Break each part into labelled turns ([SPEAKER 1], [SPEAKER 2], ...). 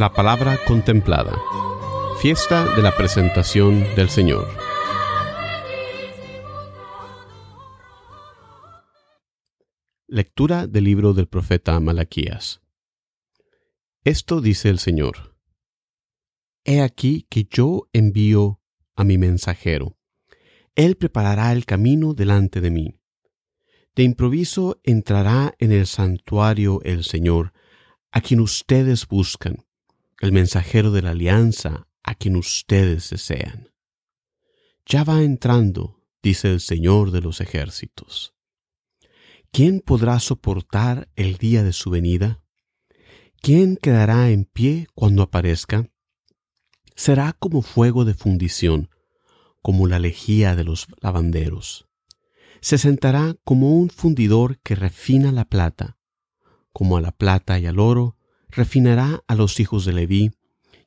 [SPEAKER 1] La palabra contemplada. Fiesta de la presentación del Señor. Lectura del libro del profeta Malaquías. Esto dice el Señor. He aquí que yo envío a mi mensajero. Él preparará el camino delante de mí. De improviso entrará en el santuario el Señor, a quien ustedes buscan, el mensajero de la alianza, a quien ustedes desean. Ya va entrando, dice el Señor de los ejércitos. ¿Quién podrá soportar el día de su venida? ¿Quién quedará en pie cuando aparezca? Será como fuego de fundición, como la lejía de los lavanderos. Se sentará como un fundidor que refina la plata, como a la plata y al oro, refinará a los hijos de Leví,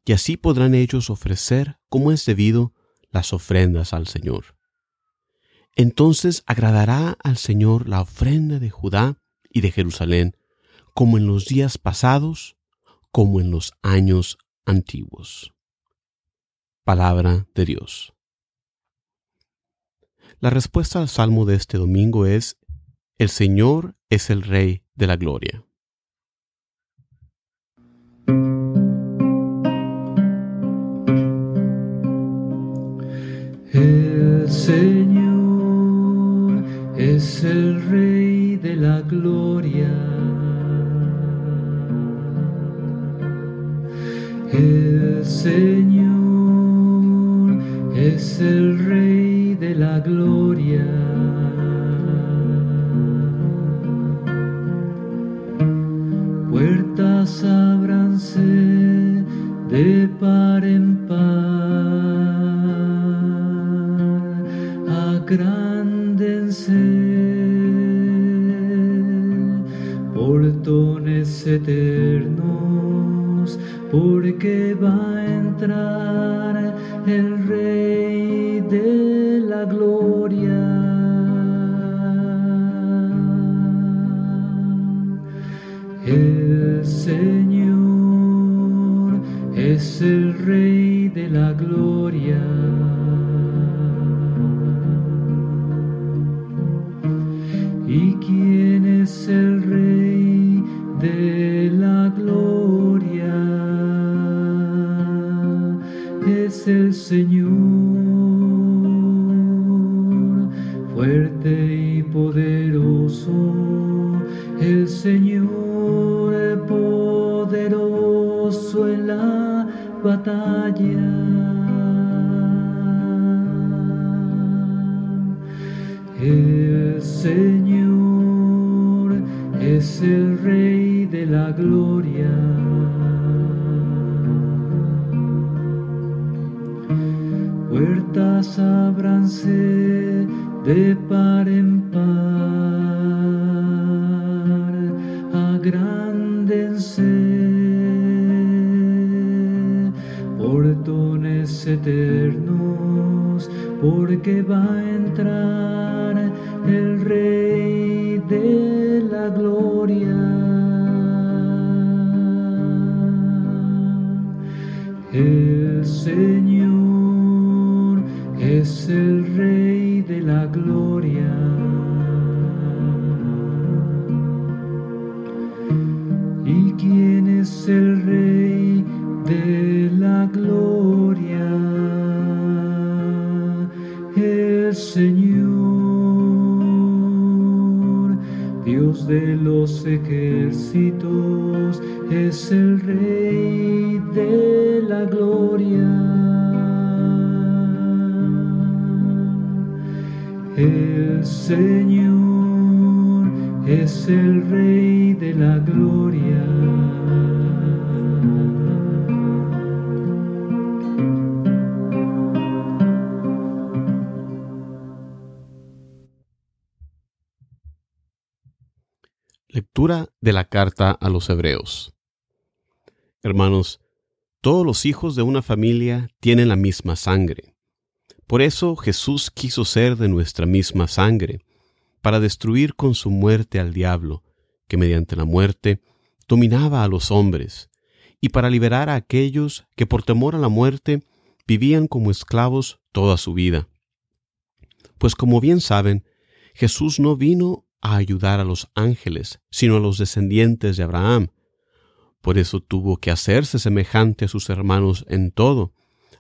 [SPEAKER 1] y así podrán ellos ofrecer, como es debido, las ofrendas al Señor. Entonces agradará al Señor la ofrenda de Judá y de Jerusalén, como en los días pasados, como en los años antiguos. Palabra de Dios. La respuesta al salmo de este domingo es, El Señor es el Rey de la Gloria.
[SPEAKER 2] Señor es el Rey de la Gloria. El Señor es el Rey de la Gloria. Puertas ábranse de par en par, agrándense portones eternos, porque va a entrar el Rey de la Gloria. El Señor es el Rey de la Gloria. Batalla. El Señor es el Rey de la Gloria. Puertas ábranse de par en par, eternos, porque va a entrar el Rey de la Gloria. El Señor es el Rey de la Gloria. De los ejércitos, es el Rey de la Gloria. El Señor es el Rey de la Gloria.
[SPEAKER 1] Lectura de la carta a los Hebreos. Hermanos, todos los hijos de una familia tienen la misma sangre. Por eso Jesús quiso ser de nuestra misma sangre, para destruir con su muerte al diablo, que mediante la muerte dominaba a los hombres, y para liberar a aquellos que por temor a la muerte vivían como esclavos toda su vida. Pues como bien saben, Jesús no vino a ayudar a los ángeles, sino a los descendientes de Abraham. Por eso tuvo que hacerse semejante a sus hermanos en todo,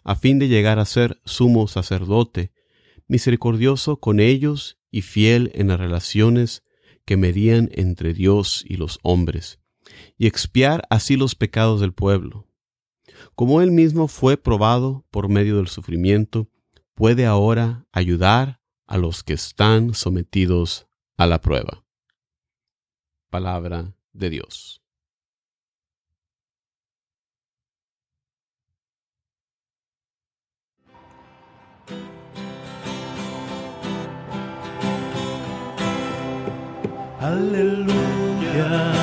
[SPEAKER 1] a fin de llegar a ser sumo sacerdote, misericordioso con ellos y fiel en las relaciones que medían entre Dios y los hombres, y expiar así los pecados del pueblo. Como él mismo fue probado por medio del sufrimiento, puede ahora ayudar a los que están sometidos a la prueba. Palabra de Dios.
[SPEAKER 2] Aleluya.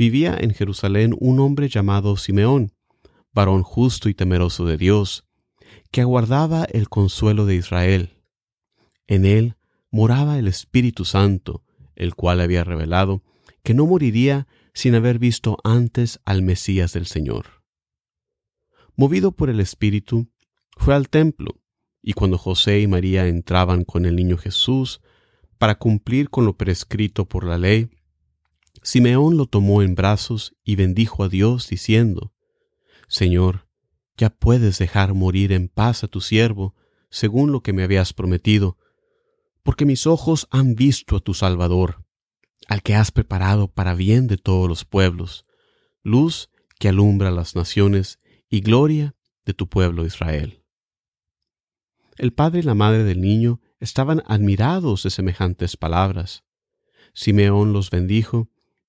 [SPEAKER 1] Vivía en Jerusalén un hombre llamado Simeón, varón justo y temeroso de Dios, que aguardaba el consuelo de Israel. En él moraba el Espíritu Santo, el cual había revelado que no moriría sin haber visto antes al Mesías del Señor. Movido por el Espíritu, fue al templo, y cuando José y María entraban con el niño Jesús para cumplir con lo prescrito por la ley, Simeón lo tomó en brazos y bendijo a Dios diciendo, Señor, ya puedes dejar morir en paz a tu siervo, según lo que me habías prometido, porque mis ojos han visto a tu Salvador, al que has preparado para bien de todos los pueblos, luz que alumbra las naciones y gloria de tu pueblo Israel. El padre y la madre del niño estaban admirados de semejantes palabras. Simeón los bendijo,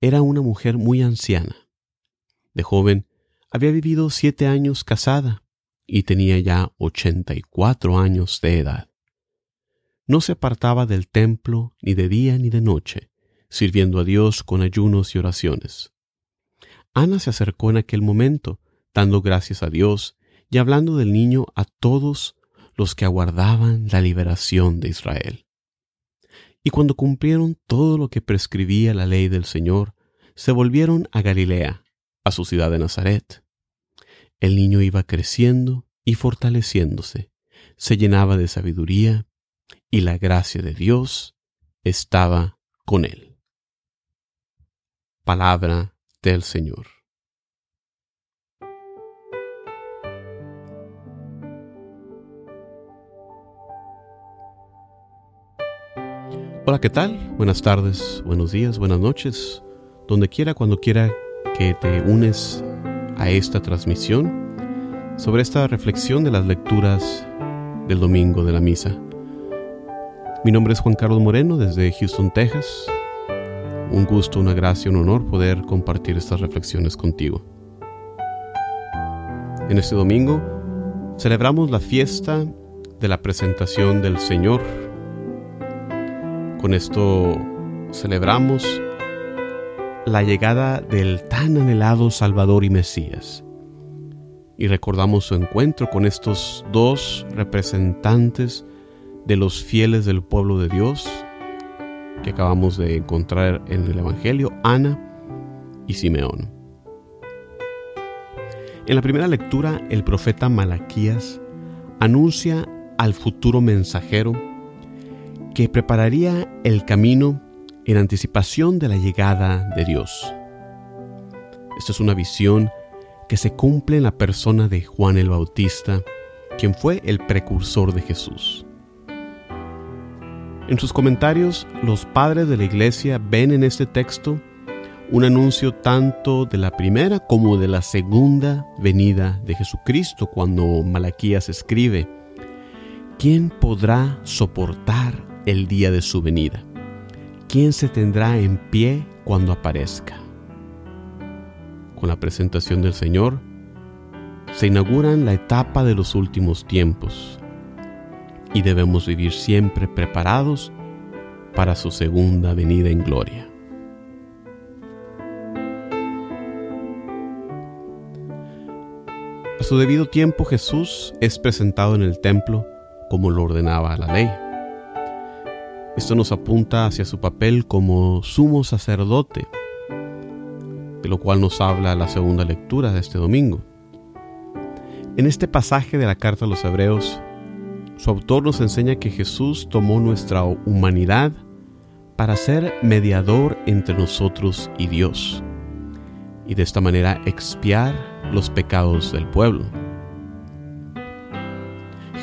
[SPEAKER 1] Era una mujer muy anciana. De joven había vivido siete años casada y tenía ya ochenta y cuatro años de edad. No se apartaba del templo ni de día ni de noche, sirviendo a Dios con ayunos y oraciones. Ana se acercó en aquel momento, dando gracias a Dios y hablando del niño a todos los que aguardaban la liberación de Israel. Y cuando cumplieron todo lo que prescribía la ley del Señor, se volvieron a Galilea, a su ciudad de Nazaret. El niño iba creciendo y fortaleciéndose, se llenaba de sabiduría, y la gracia de Dios estaba con él. Palabra del Señor. Hola, ¿qué tal? Buenas tardes, buenos días, buenas noches, donde quiera, cuando quiera que te unes a esta transmisión sobre esta reflexión de las lecturas del domingo de la misa. Mi nombre es Juan Carlos Moreno desde Houston, Texas. Un gusto, una gracia, un honor poder compartir estas reflexiones contigo. En este domingo celebramos la fiesta de la presentación del Señor con esto celebramos la llegada del tan anhelado Salvador y Mesías. y recordamos su encuentro con estos dos representantes de los fieles del pueblo de Dios que acabamos de encontrar en el Evangelio, Ana y Simeón. En la primera lectura, el profeta Malaquías anuncia al futuro mensajero que prepararía el camino en anticipación de la llegada de Dios. Esta es una visión que se cumple en la persona de Juan el Bautista, quien fue el precursor de Jesús. En sus comentarios, los padres de la iglesia ven en este texto un anuncio tanto de la primera como de la segunda venida de Jesucristo cuando Malaquías escribe, ¿quién podrá soportar el día de su venida? ¿Quién se tendrá en pie cuando aparezca? Con la presentación del Señor, se inauguran la etapa de los últimos tiempos y debemos vivir siempre preparados para su segunda venida en gloria. A su debido tiempo Jesús es presentado en el templo como lo ordenaba la ley. Esto nos apunta hacia su papel como sumo sacerdote, de lo cual nos habla la segunda lectura de este domingo. En este pasaje de la carta a los Hebreos, su autor nos enseña que Jesús tomó nuestra humanidad para ser mediador entre nosotros y Dios, y de esta manera expiar los pecados del pueblo.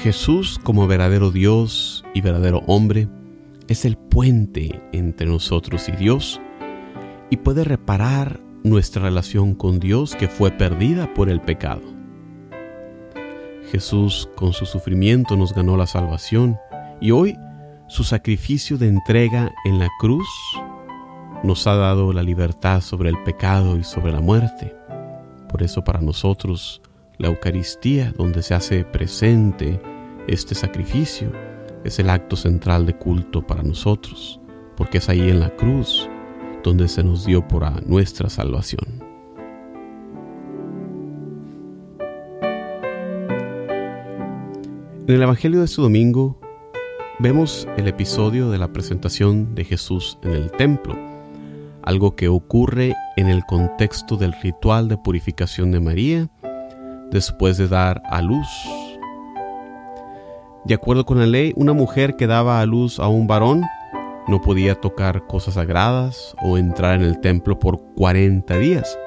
[SPEAKER 1] Jesús, como verdadero Dios y verdadero hombre, es el puente entre nosotros y Dios y puede reparar nuestra relación con Dios que fue perdida por el pecado. Jesús con su sufrimiento nos ganó la salvación y hoy su sacrificio de entrega en la cruz nos ha dado la libertad sobre el pecado y sobre la muerte. Por eso para nosotros la Eucaristía, donde se hace presente este sacrificio, es el acto central de culto para nosotros, porque es ahí en la cruz donde se nos dio por nuestra salvación. En el Evangelio de este domingo vemos el episodio de la presentación de Jesús en el templo, algo que ocurre en el contexto del ritual de purificación de María después de dar a luz de acuerdo con la ley, una mujer que daba a luz a un varón no podía tocar cosas sagradas o entrar en el templo por 40 días,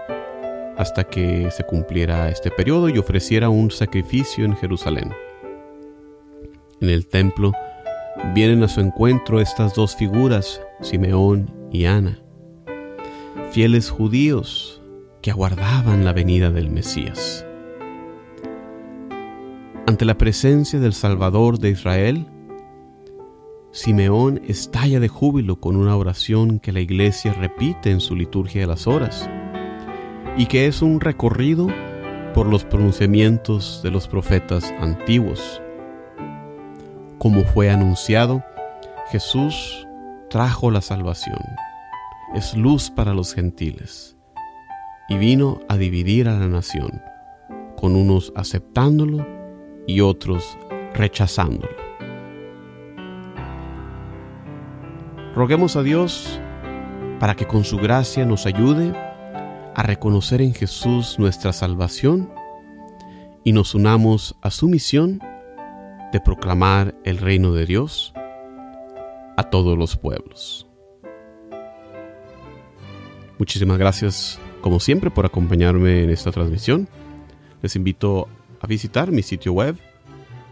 [SPEAKER 1] hasta que se cumpliera este periodo y ofreciera un sacrificio en Jerusalén. En el templo vienen a su encuentro estas dos figuras, Simeón y Ana, fieles judíos que aguardaban la venida del Mesías. Ante la presencia del Salvador de Israel, Simeón estalla de júbilo con una oración que la iglesia repite en su liturgia de las horas y que es un recorrido por los pronunciamientos de los profetas antiguos. Como fue anunciado, Jesús trajo la salvación, es luz para los gentiles y vino a dividir a la nación, con unos aceptándolo y otros rechazándolo. Roguemos a Dios para que con su gracia nos ayude a reconocer en Jesús nuestra salvación y nos unamos a su misión de proclamar el reino de Dios a todos los pueblos. Muchísimas gracias, como siempre, por acompañarme en esta transmisión. Les invito a visitar mi sitio web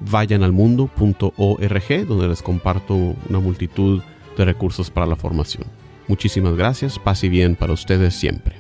[SPEAKER 1] vayanalmundo.org donde les comparto una multitud de recursos para la formación. Muchísimas gracias, paz y bien para ustedes siempre.